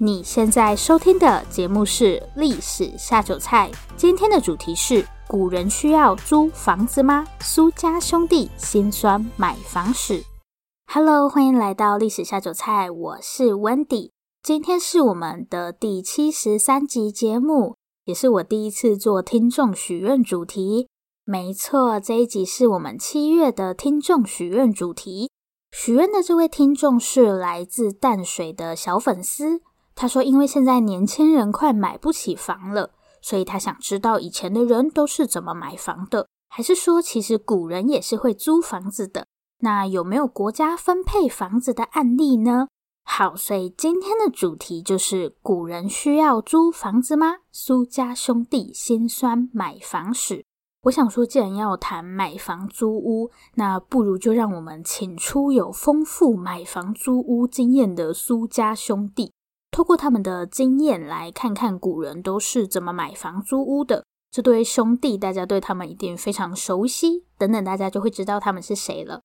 你现在收听的节目是《历史下酒菜》，今天的主题是：古人需要租房子吗？苏家兄弟辛酸买房史。Hello，欢迎来到《历史下酒菜》，我是 Wendy。今天是我们的第七十三集节目，也是我第一次做听众许愿主题。没错，这一集是我们七月的听众许愿主题。许愿的这位听众是来自淡水的小粉丝，他说：“因为现在年轻人快买不起房了，所以他想知道以前的人都是怎么买房的，还是说其实古人也是会租房子的？那有没有国家分配房子的案例呢？”好，所以今天的主题就是古人需要租房子吗？苏家兄弟辛酸买房史。我想说，既然要谈买房租屋，那不如就让我们请出有丰富买房租屋经验的苏家兄弟，透过他们的经验来看看古人都是怎么买房租屋的。这对兄弟，大家对他们一定非常熟悉。等等，大家就会知道他们是谁了。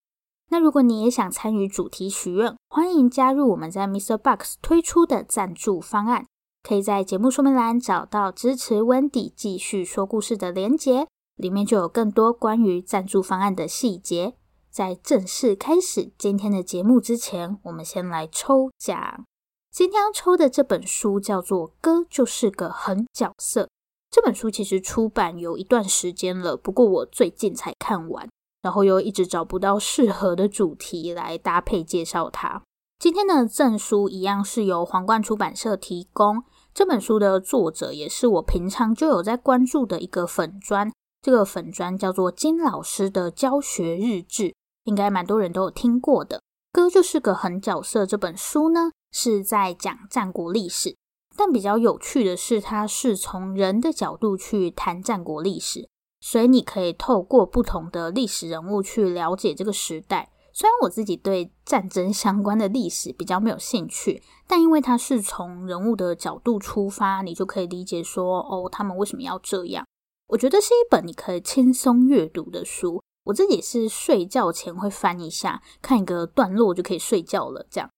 那如果你也想参与主题许愿，欢迎加入我们在 MixerBox 推出的赞助方案，可以在节目说明栏找到支持 Wendy 继续说故事的连结。里面就有更多关于赞助方案的细节。在正式开始今天的节目之前，我们先来抽奖。今天要抽的这本书叫做《哥就是个狠角色》。这本书其实出版有一段时间了，不过我最近才看完，然后又一直找不到适合的主题来搭配介绍它。今天的赠书一样是由皇冠出版社提供。这本书的作者也是我平常就有在关注的一个粉专。这个粉专叫做金老师的教学日志，应该蛮多人都有听过的。哥就是个狠角色。这本书呢是在讲战国历史，但比较有趣的是，它是从人的角度去谈战国历史，所以你可以透过不同的历史人物去了解这个时代。虽然我自己对战争相关的历史比较没有兴趣，但因为它是从人物的角度出发，你就可以理解说，哦，他们为什么要这样。我觉得是一本你可以轻松阅读的书。我自己是睡觉前会翻一下，看一个段落就可以睡觉了。这样，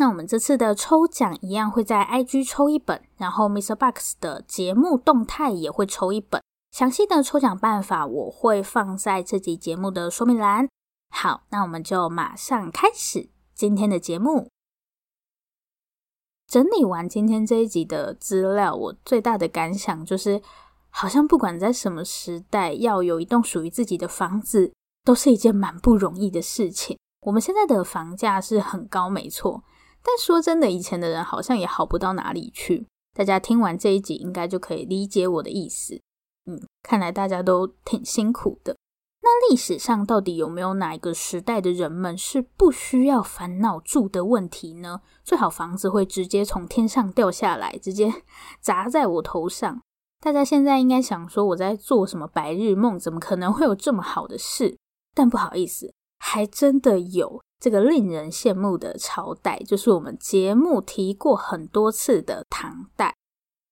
那我们这次的抽奖一样会在 IG 抽一本，然后 MixerBox 的节目动态也会抽一本。详细的抽奖办法我会放在这集节目的说明栏。好，那我们就马上开始今天的节目。整理完今天这一集的资料，我最大的感想就是。好像不管在什么时代，要有一栋属于自己的房子，都是一件蛮不容易的事情。我们现在的房价是很高，没错，但说真的，以前的人好像也好不到哪里去。大家听完这一集，应该就可以理解我的意思。嗯，看来大家都挺辛苦的。那历史上到底有没有哪一个时代的人们是不需要烦恼住的问题呢？最好房子会直接从天上掉下来，直接 砸在我头上。大家现在应该想说我在做什么白日梦？怎么可能会有这么好的事？但不好意思，还真的有这个令人羡慕的朝代，就是我们节目提过很多次的唐代。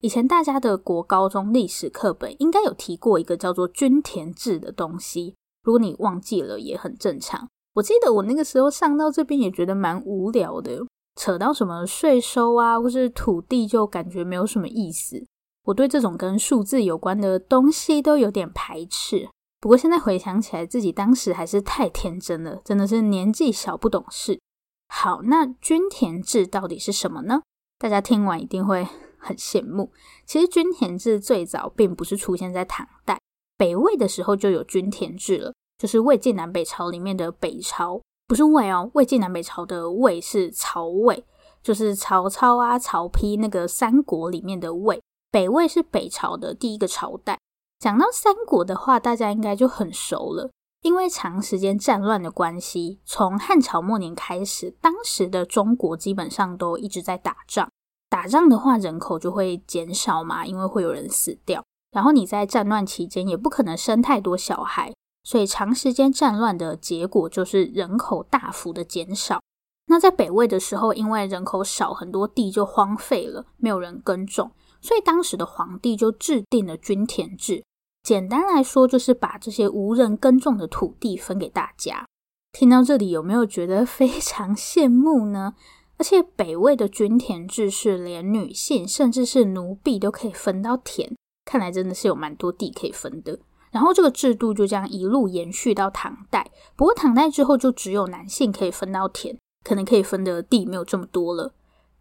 以前大家的国高中历史课本应该有提过一个叫做均田制的东西，如果你忘记了也很正常。我记得我那个时候上到这边也觉得蛮无聊的，扯到什么税收啊，或是土地，就感觉没有什么意思。我对这种跟数字有关的东西都有点排斥，不过现在回想起来，自己当时还是太天真了，真的是年纪小不懂事。好，那均田制到底是什么呢？大家听完一定会很羡慕。其实均田制最早并不是出现在唐代，北魏的时候就有均田制了，就是魏晋南北朝里面的北朝，不是魏哦，魏晋南北朝的魏是曹魏，就是曹操啊、曹丕那个三国里面的魏。北魏是北朝的第一个朝代。讲到三国的话，大家应该就很熟了，因为长时间战乱的关系，从汉朝末年开始，当时的中国基本上都一直在打仗。打仗的话，人口就会减少嘛，因为会有人死掉。然后你在战乱期间也不可能生太多小孩，所以长时间战乱的结果就是人口大幅的减少。那在北魏的时候，因为人口少，很多地就荒废了，没有人耕种。所以当时的皇帝就制定了均田制，简单来说就是把这些无人耕种的土地分给大家。听到这里有没有觉得非常羡慕呢？而且北魏的均田制是连女性甚至是奴婢都可以分到田，看来真的是有蛮多地可以分的。然后这个制度就这样一路延续到唐代，不过唐代之后就只有男性可以分到田，可能可以分的地没有这么多了。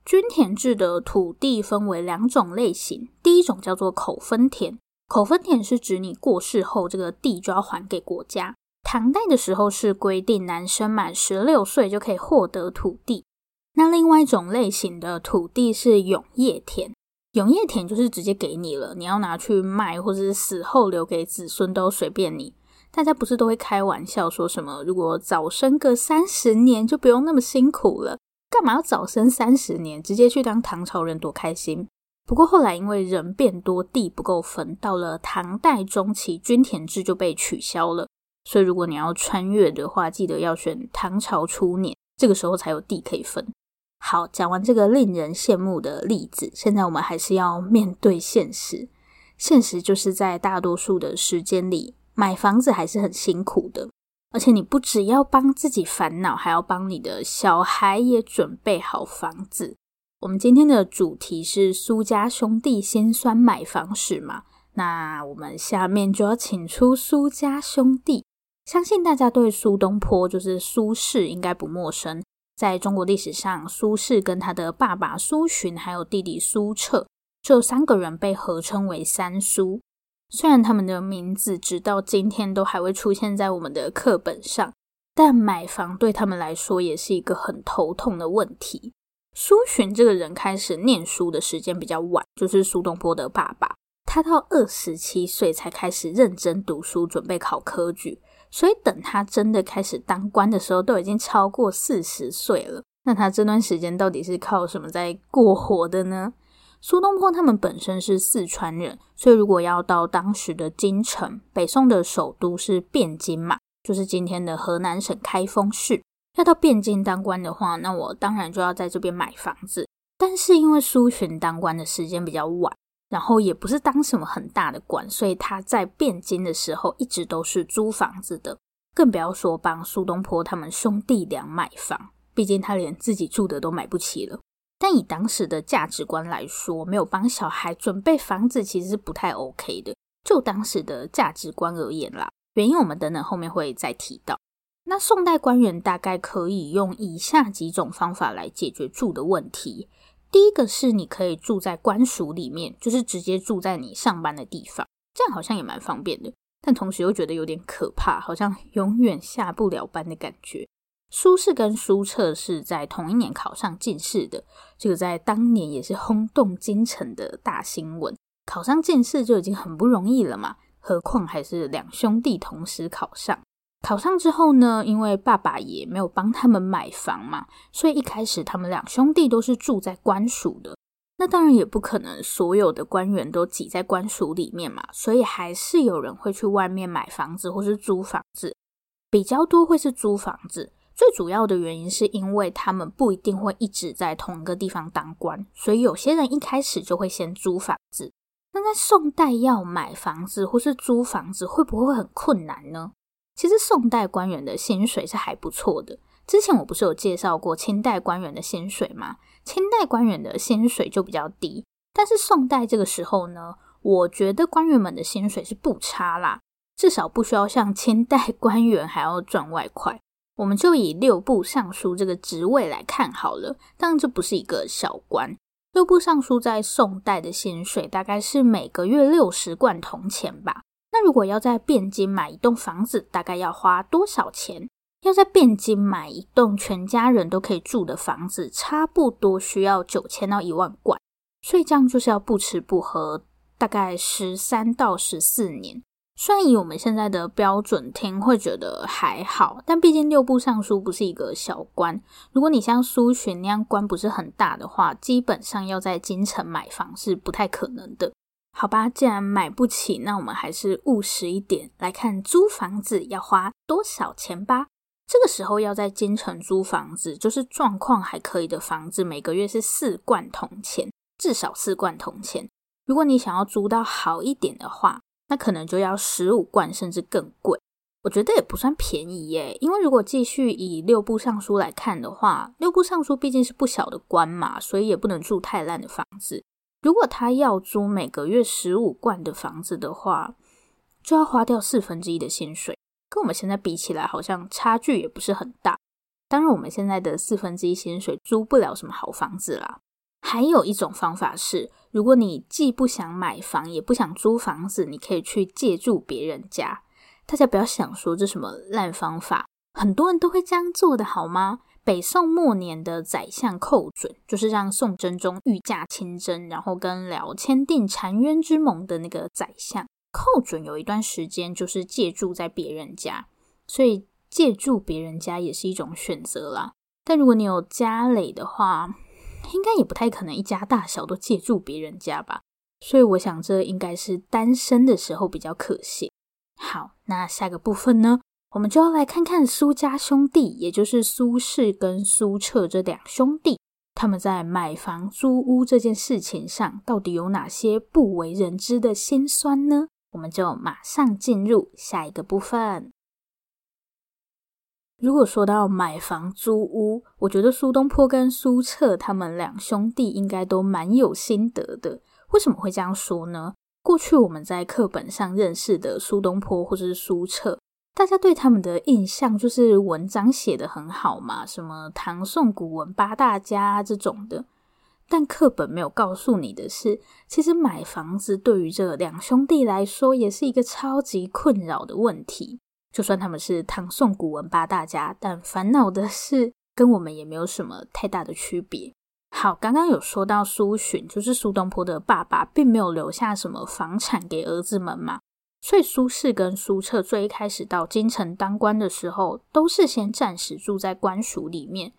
均田制的土地分为两种类型，第一种叫做口分田，口分田是指你过世后这个地就要还给国家。唐代的时候是规定男生满十六岁就可以获得土地。那另外一种类型的土地是永业田，永业田就是直接给你了，你要拿去卖，或者是死后留给子孙都随便你。大家不是都会开玩笑说什么，如果早生个三十年就不用那么辛苦了，干嘛要早生三十年，直接去当唐朝人多开心？不过后来因为人变多，地不够分，到了唐代中期，均田制就被取消了。所以如果你要穿越的话，记得要选唐朝初年，这个时候才有地可以分。好，讲完这个令人羡慕的例子，现在我们还是要面对现实。现实就是在大多数的时间里，买房子还是很辛苦的，而且你不只要帮自己烦恼，还要帮你的小孩也准备好房子。我们今天的主题是苏家兄弟辛酸买房史嘛，那我们下面就要请出苏家兄弟。相信大家对苏东坡，就是苏轼，应该不陌生。在中国历史上，苏轼跟他的爸爸苏洵，还有弟弟苏辙，这三个人被合称为三苏。虽然他们的名字直到今天都还会出现在我们的课本上，但买房对他们来说也是一个很头痛的问题。苏洵这个人开始念书的时间比较晚，就是苏东坡的爸爸，他到二十七岁才开始认真读书，准备考科举。所以等他真的开始当官的时候，都已经超过四十岁了。那他这段时间到底是靠什么在过活的呢？苏东坡他们本身是四川人，所以如果要到当时的京城，北宋的首都是汴京嘛，就是今天的河南省开封市。要到汴京当官的话，那我当然就要在这边买房子。但是因为苏洵当官的时间比较晚。然后也不是当什么很大的官，所以他在汴京的时候一直都是租房子的，更不要说帮苏东坡他们兄弟俩买房，毕竟他连自己住的都买不起了。但以当时的价值观来说，没有帮小孩准备房子其实是不太 OK 的。就当时的价值观而言啦，原因我们等等后面会再提到。那宋代官员大概可以用以下几种方法来解决住的问题。第一个是你可以住在官署里面，就是直接住在你上班的地方，这样好像也蛮方便的，但同时又觉得有点可怕，好像永远下不了班的感觉。苏轼跟苏辙是在同一年考上进士的，这个在当年也是轰动京城的大新闻。考上进士就已经很不容易了嘛，何况还是两兄弟同时考上。考上之后呢，因为爸爸也没有帮他们买房嘛，所以一开始他们两兄弟都是住在官署的。那当然也不可能所有的官员都挤在官署里面嘛，所以还是有人会去外面买房子或是租房子，比较多会是租房子。最主要的原因是因为他们不一定会一直在同一个地方当官，所以有些人一开始就会先租房子。那在宋代要买房子或是租房子，会不会很困难呢？其实宋代官员的薪水是还不错的。之前我不是有介绍过清代官员的薪水吗？清代官员的薪水就比较低，但是宋代这个时候呢，我觉得官员们的薪水是不差啦，至少不需要像清代官员还要赚外快。我们就以六部尚书这个职位来看好了，当然这不是一个小官。六部尚书在宋代的薪水大概是每个月六十贯铜钱吧。那如果要在汴京买一栋房子，大概要花多少钱？要在汴京买一栋全家人都可以住的房子，差不多需要九千到一万贯，所以这样就是要不吃不喝，大概十三到十四年。虽然以我们现在的标准听会觉得还好，但毕竟六部尚书不是一个小官。如果你像苏洵那样官不是很大的话，基本上要在京城买房是不太可能的。好吧，既然买不起，那我们还是务实一点，来看租房子要花多少钱吧。这个时候要在京城租房子，就是状况还可以的房子，每个月是四贯铜钱，至少四贯铜钱。如果你想要租到好一点的话，那可能就要十五贯，甚至更贵。我觉得也不算便宜耶，因为如果继续以六部尚书来看的话，六部尚书毕竟是不小的官嘛，所以也不能住太烂的房子。如果他要租每个月十五贯的房子的话，就要花掉四分之一的薪水，跟我们现在比起来，好像差距也不是很大。当然，我们现在的四分之一薪水租不了什么好房子啦。还有一种方法是，如果你既不想买房，也不想租房子，你可以去借住别人家。大家不要想说这什么烂方法，很多人都会这样做的好吗？北宋末年的宰相寇准，就是让宋真宗御驾亲征，然后跟辽签订澶渊之盟的那个宰相。寇准有一段时间就是借住在别人家，所以借住别人家也是一种选择啦。但如果你有家累的话，应该也不太可能一家大小都借住别人家吧。所以我想这应该是单身的时候比较可行。好，那下个部分呢，我们就要来看看苏家兄弟，也就是苏轼跟苏辙这两兄弟，他们在买房租屋这件事情上，到底有哪些不为人知的辛酸呢？我们就马上进入下一个部分。如果说到买房租屋，我觉得苏东坡跟苏辙他们两兄弟应该都蛮有心得的。为什么会这样说呢？过去我们在课本上认识的苏东坡或者是苏辙，大家对他们的印象就是文章写得很好嘛，什么唐宋古文八大家这种的。但课本没有告诉你的是，其实买房子对于这两兄弟来说也是一个超级困扰的问题。就算他们是唐宋古文八大家，但烦恼的事跟我们也没有什么太大的区别。好，刚刚有说到苏洵，就是苏东坡的爸爸，并没有留下什么房产给儿子们嘛，所以苏轼跟苏辙最一开始到京城当官的时候，都是先暂时住在官署里面。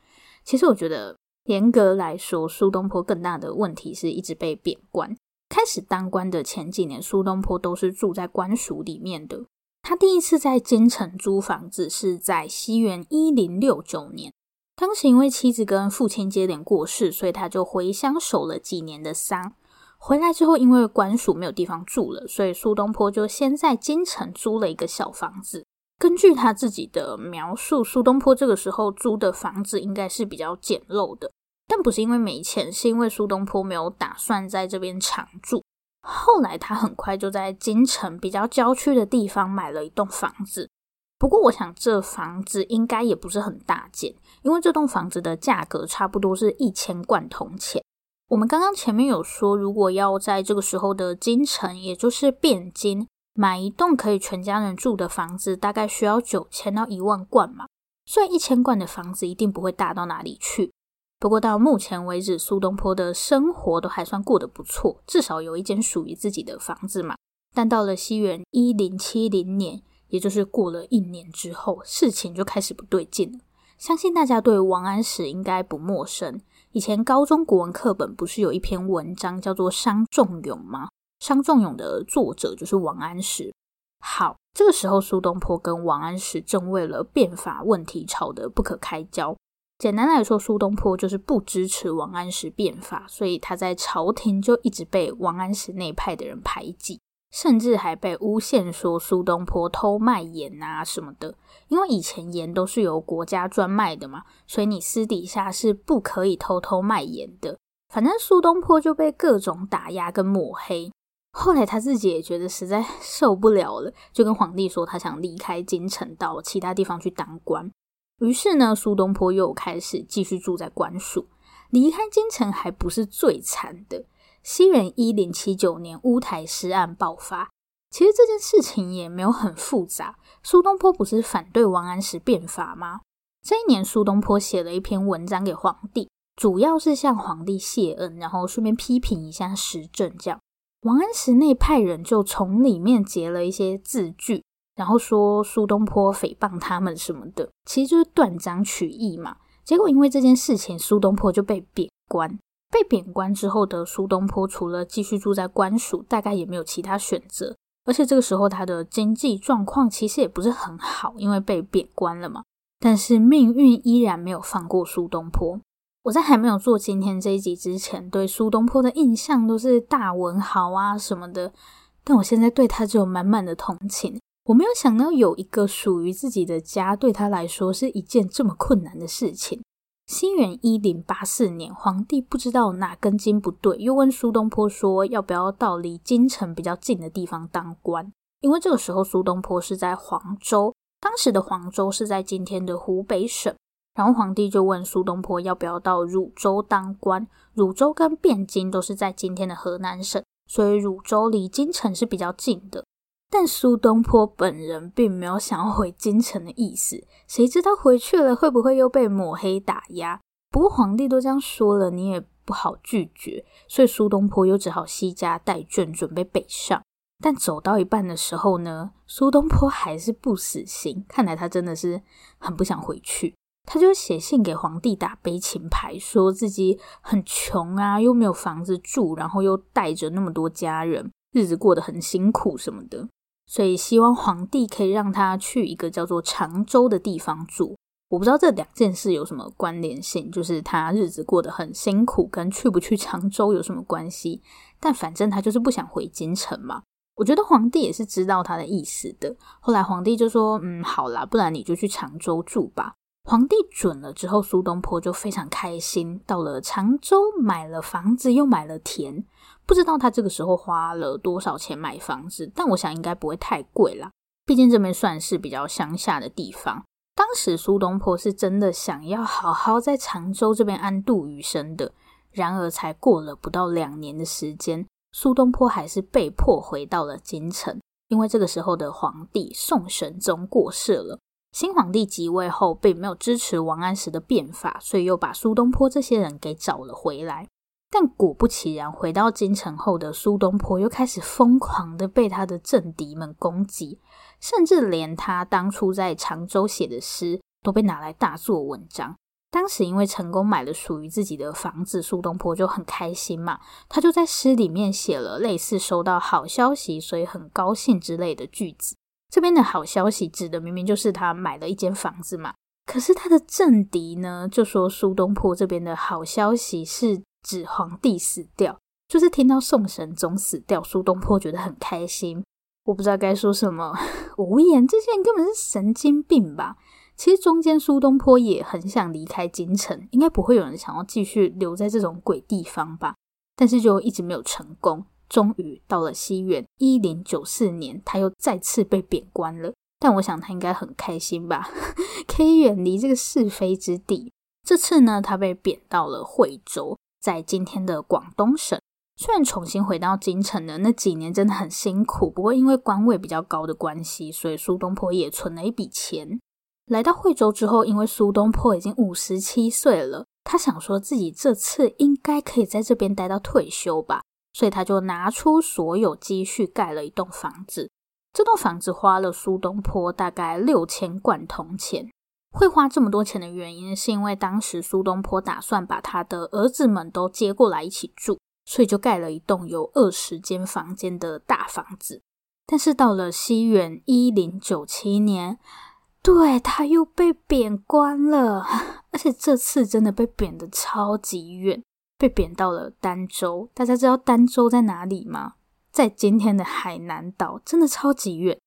其实我觉得，严格来说，苏东坡更大的问题是一直被贬官。开始当官的前几年，苏东坡都是住在官署里面的。他第一次在京城租房子是在西元一零六九年。当时因为妻子跟父亲接连过世，所以他就回乡守了几年的丧。回来之后，因为官署没有地方住了，所以苏东坡就先在京城租了一个小房子。根据他自己的描述，苏东坡这个时候租的房子应该是比较简陋的，但不是因为没钱，是因为苏东坡没有打算在这边常住。后来他很快就在京城比较郊区的地方买了一栋房子。不过，我想这房子应该也不是很大件，因为这栋房子的价格差不多是一千贯铜钱。我们刚刚前面有说，如果要在这个时候的京城，也就是汴京，买一栋可以全家人住的房子，大概需要九千到一万贯嘛。所以一千贯的房子一定不会大到哪里去。不过到目前为止，苏东坡的生活都还算过得不错，至少有一间属于自己的房子嘛。但到了西元一零七零年。也就是过了一年之后，事情就开始不对劲了。相信大家对王安石应该不陌生。以前高中国文课本不是有一篇文章叫做《伤仲永》吗？《伤仲永》的作者就是王安石。好，这个时候苏东坡跟王安石正为了变法问题吵得不可开交。简单来说，苏东坡就是不支持王安石变法，所以他在朝廷就一直被王安石那派的人排挤。甚至还被诬陷说苏东坡偷卖盐啊什么的，因为以前盐都是由国家专卖的嘛，所以你私底下是不可以偷偷卖盐的。反正苏东坡就被各种打压跟抹黑。后来他自己也觉得实在受不了了，就跟皇帝说他想离开京城，到其他地方去当官。于是呢，苏东坡又开始继续住在官署。离开京城还不是最惨的。西元一零七九年，乌台诗案爆发。其实这件事情也没有很复杂。苏东坡不是反对王安石变法吗？这一年，苏东坡写了一篇文章给皇帝，主要是向皇帝谢恩，然后顺便批评一下时政。这样，王安石那派人就从里面截了一些字句，然后说苏东坡诽谤他们什么的，其实就是断章取义嘛。结果因为这件事情，苏东坡就被贬官。被贬官之后的苏东坡，除了继续住在官署，大概也没有其他选择。而且这个时候他的经济状况其实也不是很好，因为被贬官了嘛。但是命运依然没有放过苏东坡。我在还没有做今天这一集之前，对苏东坡的印象都是大文豪啊什么的。但我现在对他只有满满的同情。我没有想到有一个属于自己的家，对他来说是一件这么困难的事情。西元一零八四年，皇帝不知道哪根筋不对，又问苏东坡说要不要到离京城比较近的地方当官。因为这个时候苏东坡是在黄州，当时的黄州是在今天的湖北省。然后皇帝就问苏东坡要不要到汝州当官。汝州跟汴京都是在今天的河南省，所以汝州离京城是比较近的。但苏东坡本人并没有想要回京城的意思，谁知道回去了会不会又被抹黑打压？不过皇帝都这样说了，你也不好拒绝，所以苏东坡又只好携家带眷准备北上。但走到一半的时候呢，苏东坡还是不死心，看来他真的是很不想回去。他就写信给皇帝打悲情牌，说自己很穷啊，又没有房子住，然后又带着那么多家人，日子过得很辛苦什么的。所以希望皇帝可以让他去一个叫做常州的地方住。我不知道这两件事有什么关联性，就是他日子过得很辛苦，跟去不去常州有什么关系？但反正他就是不想回京城嘛。我觉得皇帝也是知道他的意思的。后来皇帝就说：“嗯，好啦，不然你就去常州住吧。”皇帝准了之后，苏东坡就非常开心，到了常州买了房子，又买了田。不知道他这个时候花了多少钱买房子，但我想应该不会太贵啦。毕竟这边算是比较乡下的地方。当时苏东坡是真的想要好好在常州这边安度余生的。然而才过了不到两年的时间，苏东坡还是被迫回到了京城，因为这个时候的皇帝宋神宗过世了。新皇帝即位后，并没有支持王安石的变法，所以又把苏东坡这些人给找了回来。但果不其然，回到京城后的苏东坡又开始疯狂的被他的政敌们攻击，甚至连他当初在常州写的诗都被拿来大做文章。当时因为成功买了属于自己的房子，苏东坡就很开心嘛，他就在诗里面写了类似收到好消息，所以很高兴之类的句子。这边的好消息指的明明就是他买了一间房子嘛，可是他的政敌呢就说苏东坡这边的好消息是。指皇帝死掉，就是听到宋神宗死掉，苏东坡觉得很开心。我不知道该说什么，无言。这些人根本是神经病吧？其实中间苏东坡也很想离开京城，应该不会有人想要继续留在这种鬼地方吧？但是就一直没有成功。终于到了西元一零九四年，他又再次被贬官了。但我想他应该很开心吧，可以远离这个是非之地。这次呢，他被贬到了惠州。在今天的广东省，虽然重新回到京城的那几年真的很辛苦，不过因为官位比较高的关系，所以苏东坡也存了一笔钱。来到惠州之后，因为苏东坡已经五十七岁了，他想说自己这次应该可以在这边待到退休吧，所以他就拿出所有积蓄盖了一栋房子。这栋房子花了苏东坡大概六千贯铜钱。会花这么多钱的原因，是因为当时苏东坡打算把他的儿子们都接过来一起住，所以就盖了一栋有二十间房间的大房子。但是到了西元一零九七年，对，他又被贬官了，而且这次真的被贬得超级远，被贬到了儋州。大家知道儋州在哪里吗？在今天的海南岛，真的超级远。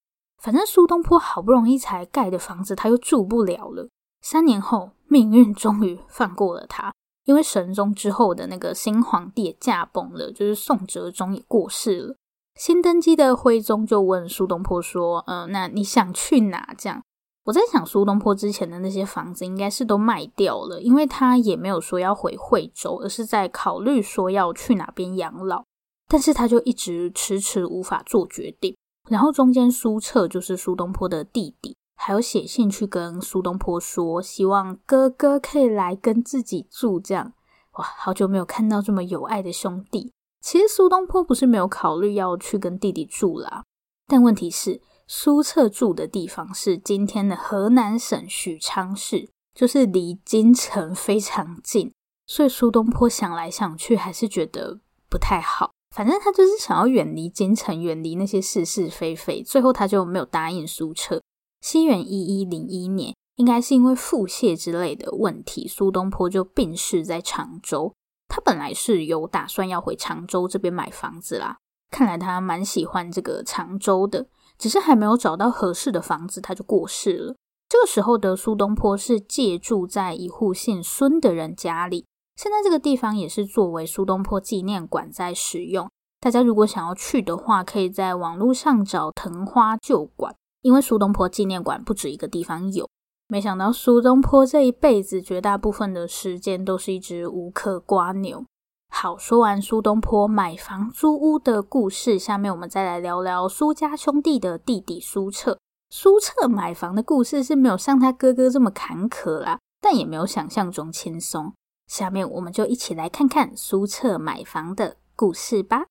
反正苏东坡好不容易才盖的房子，他又住不了了。三年后，命运终于放过了他，因为神宗之后的那个新皇帝也驾崩了，就是宋哲宗也过世了。新登基的徽宗就问苏东坡说：“嗯、呃，那你想去哪？”这样，我在想，苏东坡之前的那些房子应该是都卖掉了，因为他也没有说要回惠州，而是在考虑说要去哪边养老。但是他就一直迟迟无法做决定。然后中间苏澈就是苏东坡的弟弟，还有写信去跟苏东坡说，希望哥哥可以来跟自己住。这样哇，好久没有看到这么有爱的兄弟。其实苏东坡不是没有考虑要去跟弟弟住啦，但问题是苏澈住的地方是今天的河南省许昌市，就是离京城非常近，所以苏东坡想来想去还是觉得不太好。反正他就是想要远离京城，远离那些是是非非，最后他就没有答应苏辙。西元一一零一年，应该是因为腹泻之类的问题，苏东坡就病逝在常州。他本来是有打算要回常州这边买房子啦，看来他蛮喜欢这个常州的。只是还没有找到合适的房子，他就过世了。这个时候的苏东坡是借住在一户姓孙的人家里，现在这个地方也是作为苏东坡纪念馆在使用。大家如果想要去的话，可以在网络上找藤花旧馆，因为苏东坡纪念馆不止一个地方有。没想到苏东坡这一辈子绝大部分的时间都是一只无壳瓜牛。好，说完苏东坡买房租屋的故事，下面我们再来聊聊苏家兄弟的弟弟苏辙。苏辙买房的故事是没有像他哥哥这么坎坷啦，但也没有想象中轻松。下面我们就一起来看看苏澈买房的故事吧。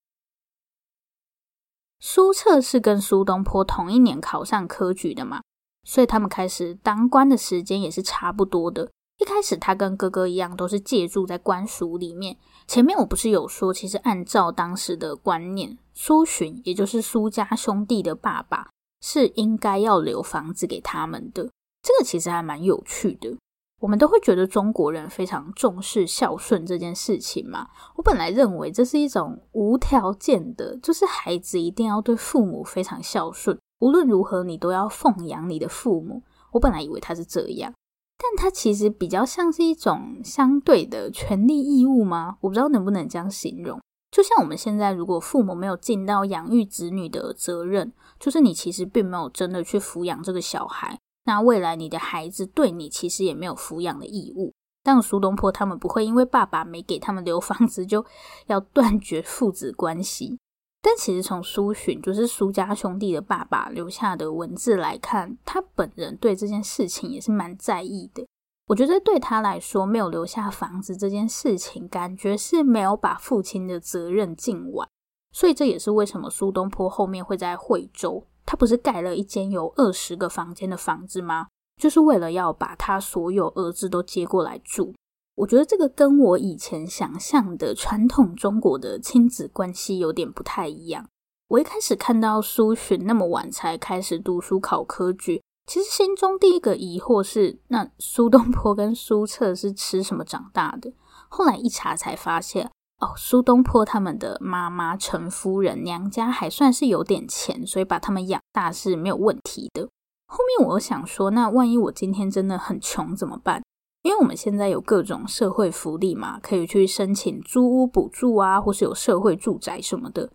苏澈是跟苏东坡同一年考上科举的嘛，所以他们开始当官的时间也是差不多的。一开始他跟哥哥一样，都是借住在官署里面。前面我不是有说，其实按照当时的观念，苏洵也就是苏家兄弟的爸爸，是应该要留房子给他们的。这个其实还蛮有趣的。我们都会觉得中国人非常重视孝顺这件事情嘛。我本来认为这是一种无条件的，就是孩子一定要对父母非常孝顺，无论如何你都要奉养你的父母。我本来以为他是这样，但他其实比较像是一种相对的权利义务吗？我不知道能不能这样形容。就像我们现在，如果父母没有尽到养育子女的责任，就是你其实并没有真的去抚养这个小孩。那未来你的孩子对你其实也没有抚养的义务，但苏东坡他们不会因为爸爸没给他们留房子就 要断绝父子关系。但其实从苏洵，就是苏家兄弟的爸爸留下的文字来看，他本人对这件事情也是蛮在意的。我觉得对他来说，没有留下房子这件事情，感觉是没有把父亲的责任尽完。所以这也是为什么苏东坡后面会在惠州。他不是盖了一间有二十个房间的房子吗？就是为了要把他所有儿子都接过来住。我觉得这个跟我以前想象的传统中国的亲子关系有点不太一样。我一开始看到苏洵那么晚才开始读书考科举，其实心中第一个疑惑是：那苏东坡跟苏辙是吃什么长大的？后来一查才发现。哦，苏东坡他们的妈妈陈夫人娘家还算是有点钱，所以把他们养大是没有问题的。后面我想说，那万一我今天真的很穷怎么办？因为我们现在有各种社会福利嘛，可以去申请租屋补助啊，或是有社会住宅什么的。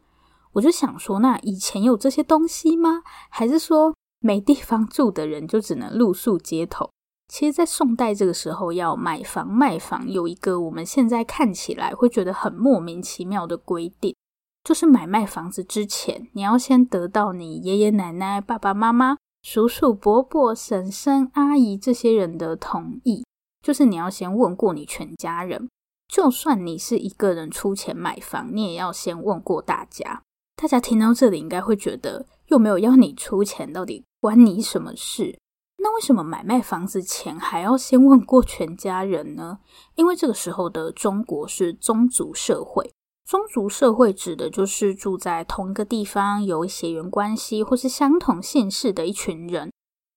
我就想说，那以前有这些东西吗？还是说没地方住的人就只能露宿街头？其实，在宋代这个时候，要买房卖房，有一个我们现在看起来会觉得很莫名其妙的规定，就是买卖房子之前，你要先得到你爷爷奶奶、爸爸妈妈、叔叔伯伯、婶婶阿姨这些人的同意，就是你要先问过你全家人。就算你是一个人出钱买房，你也要先问过大家。大家听到这里，应该会觉得又没有要你出钱，到底关你什么事？那为什么买卖房子前还要先问过全家人呢？因为这个时候的中国是宗族社会，宗族社会指的就是住在同一个地方，有血缘关系或是相同姓氏的一群人。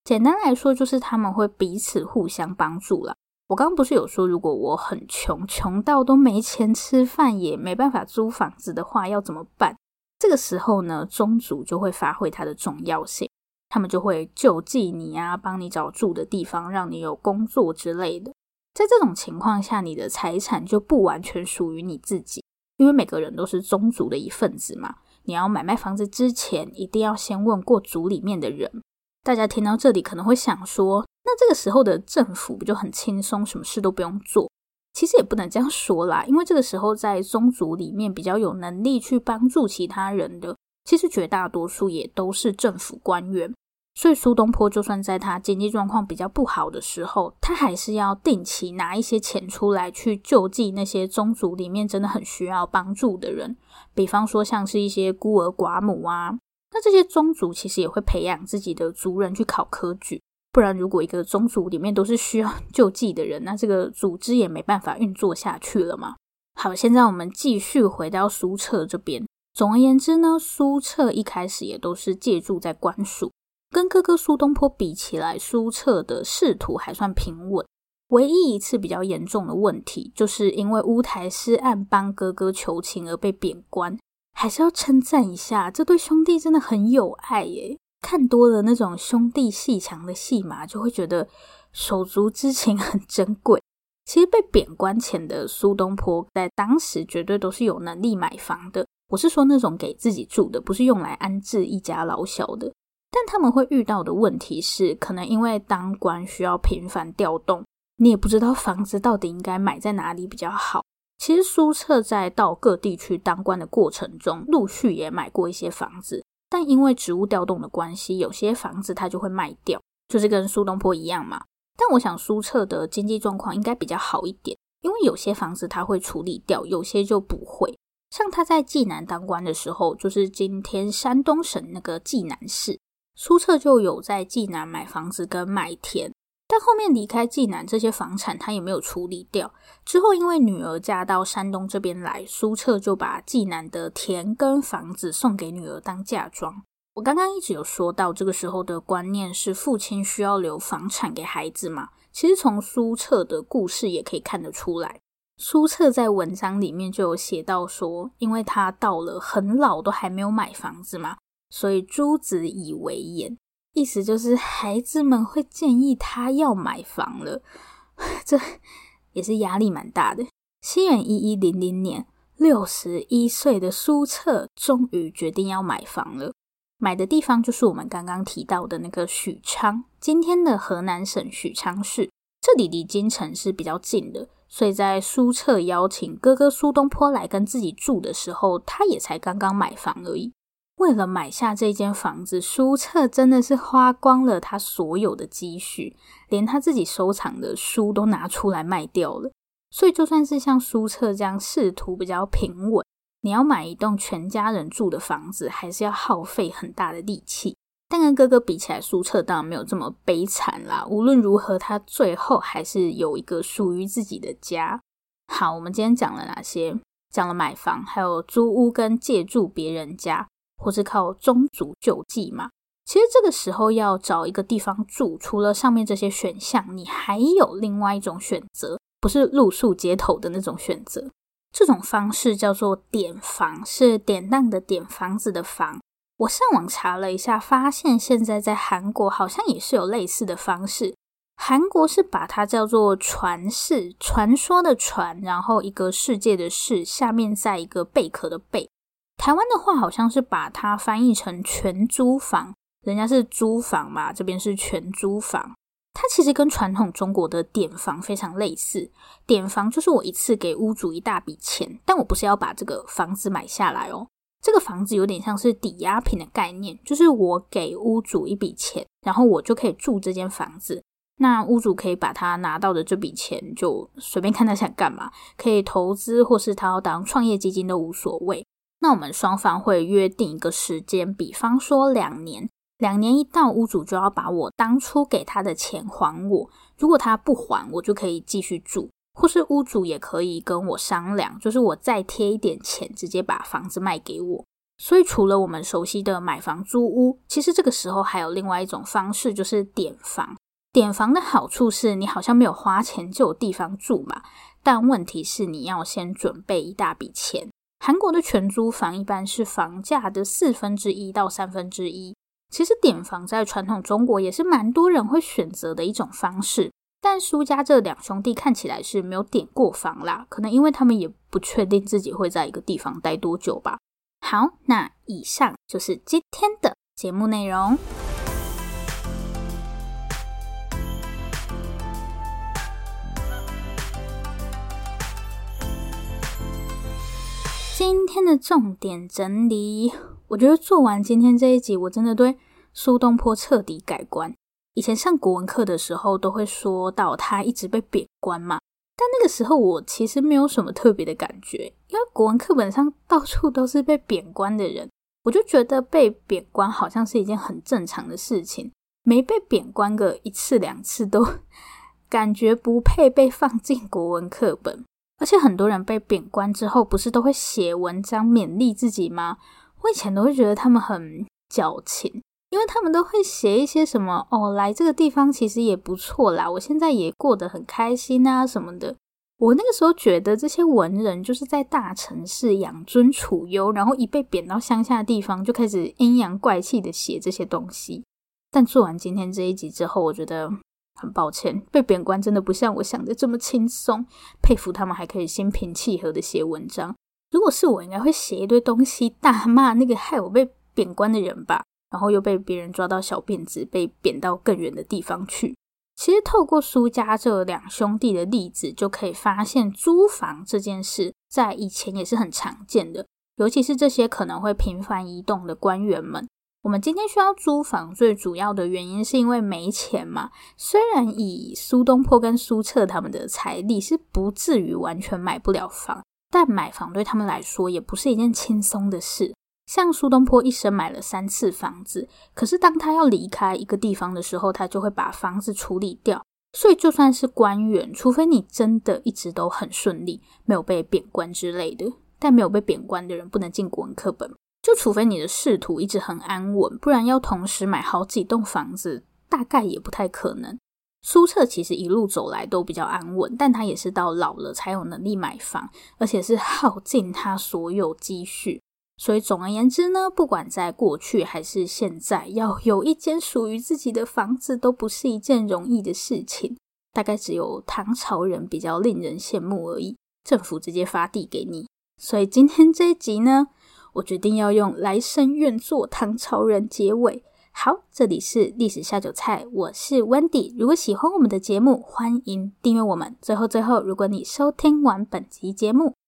简单来说，就是他们会彼此互相帮助了。我刚刚不是有说，如果我很穷，穷到都没钱吃饭，也没办法租房子的话，要怎么办？这个时候呢，宗族就会发挥它的重要性。他们就会救济你啊，帮你找住的地方，让你有工作之类的。在这种情况下，你的财产就不完全属于你自己，因为每个人都是宗族的一份子嘛。你要买卖房子之前，一定要先问过族里面的人。大家听到这里可能会想说，那这个时候的政府不就很轻松，什么事都不用做？其实也不能这样说啦，因为这个时候在宗族里面比较有能力去帮助其他人的。其实绝大多数也都是政府官员，所以苏东坡就算在他经济状况比较不好的时候，他还是要定期拿一些钱出来去救济那些宗族里面真的很需要帮助的人，比方说像是一些孤儿寡母啊。那这些宗族其实也会培养自己的族人去考科举，不然如果一个宗族里面都是需要 救济的人，那这个组织也没办法运作下去了嘛。好，现在我们继续回到苏辙这边。总而言之呢，苏澈一开始也都是借住在官署，跟哥哥苏东坡比起来，苏澈的仕途还算平稳。唯一一次比较严重的问题，就是因为乌台诗案帮哥哥求情而被贬官。还是要称赞一下，这对兄弟真的很有爱耶。看多了那种兄弟鬩墙的戏码，就会觉得手足之情很珍贵。其实被贬官前的苏东坡，在当时绝对都是有能力买房的。我是说那种给自己住的，不是用来安置一家老小的。但他们会遇到的问题是，可能因为当官需要频繁调动，你也不知道房子到底应该买在哪里比较好。其实苏辙在到各地去当官的过程中，陆续也买过一些房子，但因为职务调动的关系，有些房子他就会卖掉，就是跟苏东坡一样嘛。但我想苏辙的经济状况应该比较好一点，因为有些房子他会处理掉，有些就不会。像他在济南当官的时候，就是今天山东省那个济南市，苏辙就有在济南买房子跟买田。但后面离开济南，这些房产他也没有处理掉。之后因为女儿嫁到山东这边来，苏辙就把济南的田跟房子送给女儿当嫁妆。我刚刚一直有说到，这个时候的观念是父亲需要留房产给孩子嘛？其实从苏辙的故事也可以看得出来。苏辙在文章里面就有写到说，因为他到了很老都还没有买房子嘛，所以诸子以为言，意思就是孩子们会建议他要买房了。这也是压力蛮大的。西元一一零零年，六十一岁的苏辙终于决定要买房了。买的地方就是我们刚刚提到的那个许昌，今天的河南省许昌市。这里离京城是比较近的，所以在苏澈邀请哥哥苏东坡来跟自己住的时候，他也才刚刚买房而已。为了买下这间房子，苏澈真的是花光了他所有的积蓄，连他自己收藏的书都拿出来卖掉了。所以，就算是像苏澈这样仕途比较平稳。你要买一栋全家人住的房子，还是要耗费很大的力气。但跟哥哥比起来，苏澈当然没有这么悲惨啦。无论如何，他最后还是有一个属于自己的家。好，我们今天讲了哪些？讲了买房，还有租屋跟借住别人家，或是靠宗族救济嘛。其实这个时候要找一个地方住，除了上面这些选项，你还有另外一种选择，不是露宿街头的那种选择。这种方式叫做典房，是典当的典，房子的房。我上网查了一下，发现现在在韩国好像也是有类似的方式。韩国是把它叫做传世，传说的传，然后一个世界的世，下面再一个贝壳的贝。台湾的话好像是把它翻译成全租房，人家是租房嘛，这边是全租房。它其实跟传统中国的典房非常类似。典房就是我一次给屋主一大笔钱，但我不是要把这个房子买下来哦。这个房子有点像是抵押品的概念，就是我给屋主一笔钱，然后我就可以住这间房子。那屋主可以把他拿到的这笔钱就随便看他想干嘛，可以投资或是他要当创业基金都无所谓。那我们双方会约定一个时间，比方说两年。两年一到，屋主就要把我当初给他的钱还我。如果他不还，我就可以继续住，或是屋主也可以跟我商量，就是我再贴一点钱，直接把房子卖给我。所以，除了我们熟悉的买房租屋，其实这个时候还有另外一种方式，就是典房。典房的好处是你好像没有花钱就有地方住嘛，但问题是你要先准备一大笔钱。韩国的全租房一般是房价的四分之一到三分之一。其实典房在传统中国也是蛮多人会选择的一种方式，但苏家这两兄弟看起来是没有点过房啦，可能因为他们也不确定自己会在一个地方待多久吧。好，那以上就是今天的节目内容。今天的重点整理。我觉得做完今天这一集，我真的对苏东坡彻底改观。以前上国文课的时候，都会说到他一直被贬官嘛，但那个时候我其实没有什么特别的感觉，因为国文课本上到处都是被贬官的人，我就觉得被贬官好像是一件很正常的事情，没被贬官个一次两次都 感觉不配被放进国文课本。而且很多人被贬官之后，不是都会写文章勉励自己吗？我以前都会觉得他们很矫情，因为他们都会写一些什么哦，来这个地方其实也不错啦，我现在也过得很开心啊什么的。我那个时候觉得这些文人就是在大城市养尊处优，然后一被贬到乡下的地方就开始阴阳怪气的写这些东西。但做完今天这一集之后，我觉得很抱歉，被贬官真的不像我想的这么轻松。佩服他们还可以心平气和的写文章。如果是我，应该会写一堆东西大骂那个害我被贬官的人吧，然后又被别人抓到小辫子，被贬到更远的地方去。其实透过苏家这两兄弟的例子，就可以发现租房这件事在以前也是很常见的，尤其是这些可能会频繁移动的官员们。我们今天需要租房，最主要的原因是因为没钱嘛。虽然以苏东坡跟苏辙他们的财力是不至于完全买不了房。但买房对他们来说也不是一件轻松的事。像苏东坡一生买了三次房子，可是当他要离开一个地方的时候，他就会把房子处理掉。所以就算是官员，除非你真的一直都很顺利，没有被贬官之类的，但没有被贬官的人不能进国文课本。就除非你的仕途一直很安稳，不然要同时买好几栋房子，大概也不太可能。苏辙其实一路走来都比较安稳，但他也是到老了才有能力买房，而且是耗尽他所有积蓄。所以总而言之呢，不管在过去还是现在，要有一间属于自己的房子都不是一件容易的事情。大概只有唐朝人比较令人羡慕而已，政府直接发地给你。所以今天这一集呢，我决定要用来生愿做唐朝人结尾。好，这里是历史下酒菜，我是 Wendy。如果喜欢我们的节目，欢迎订阅我们。最后，最后，如果你收听完本集节目，